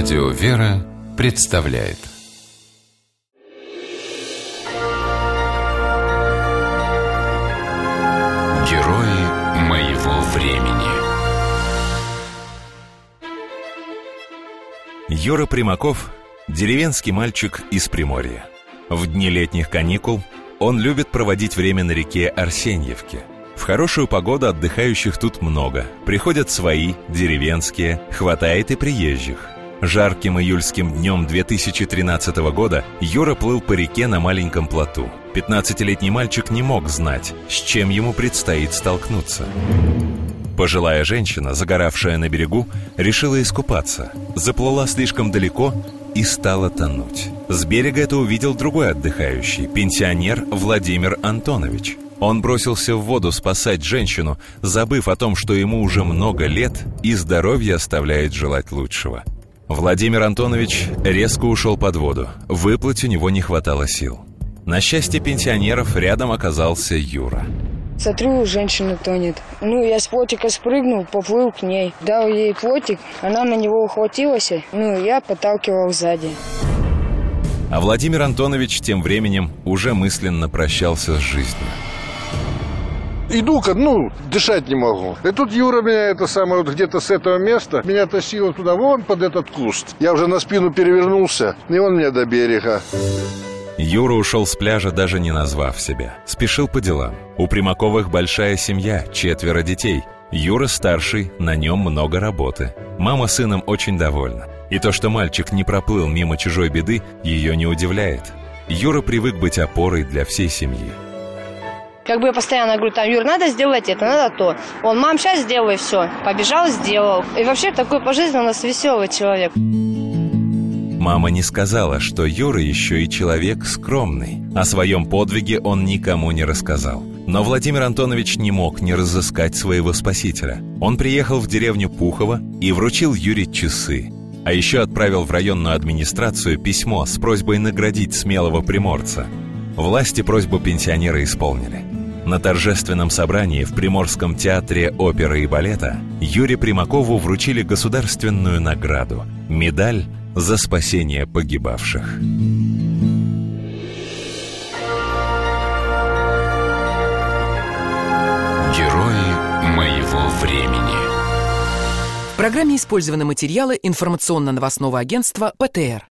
Радио «Вера» представляет Герои моего времени Юра Примаков – деревенский мальчик из Приморья. В дни летних каникул он любит проводить время на реке Арсеньевке. В хорошую погоду отдыхающих тут много. Приходят свои, деревенские, хватает и приезжих – Жарким июльским днем 2013 года Юра плыл по реке на маленьком плоту. 15-летний мальчик не мог знать, с чем ему предстоит столкнуться. Пожилая женщина, загоравшая на берегу, решила искупаться, заплыла слишком далеко и стала тонуть. С берега это увидел другой отдыхающий, пенсионер Владимир Антонович. Он бросился в воду спасать женщину, забыв о том, что ему уже много лет и здоровье оставляет желать лучшего – Владимир Антонович резко ушел под воду. Выплыть у него не хватало сил. На счастье пенсионеров рядом оказался Юра. Смотрю, женщина тонет. Ну, я с плотика спрыгнул, поплыл к ней. Дал ей плотик, она на него ухватилась, ну, я подталкивал сзади. А Владимир Антонович тем временем уже мысленно прощался с жизнью. Иду-ка, ну, дышать не могу. И тут Юра меня это самое вот где-то с этого места меня тащил туда, вон под этот куст. Я уже на спину перевернулся, и он меня до берега. Юра ушел с пляжа, даже не назвав себя. Спешил по делам. У Примаковых большая семья, четверо детей. Юра старший, на нем много работы. Мама сыном очень довольна. И то, что мальчик не проплыл мимо чужой беды, ее не удивляет. Юра привык быть опорой для всей семьи. Как бы я постоянно говорю, там, Юр, надо сделать это, надо то. Он, мам, сейчас сделай все. Побежал, сделал. И вообще такой по жизни у нас веселый человек. Мама не сказала, что Юра еще и человек скромный. О своем подвиге он никому не рассказал. Но Владимир Антонович не мог не разыскать своего спасителя. Он приехал в деревню Пухово и вручил Юре часы. А еще отправил в районную администрацию письмо с просьбой наградить смелого приморца. Власти просьбу пенсионера исполнили. На торжественном собрании в Приморском театре оперы и балета Юрию Примакову вручили государственную награду – медаль за спасение погибавших. Герои моего времени В программе использованы материалы информационно-новостного агентства ПТР.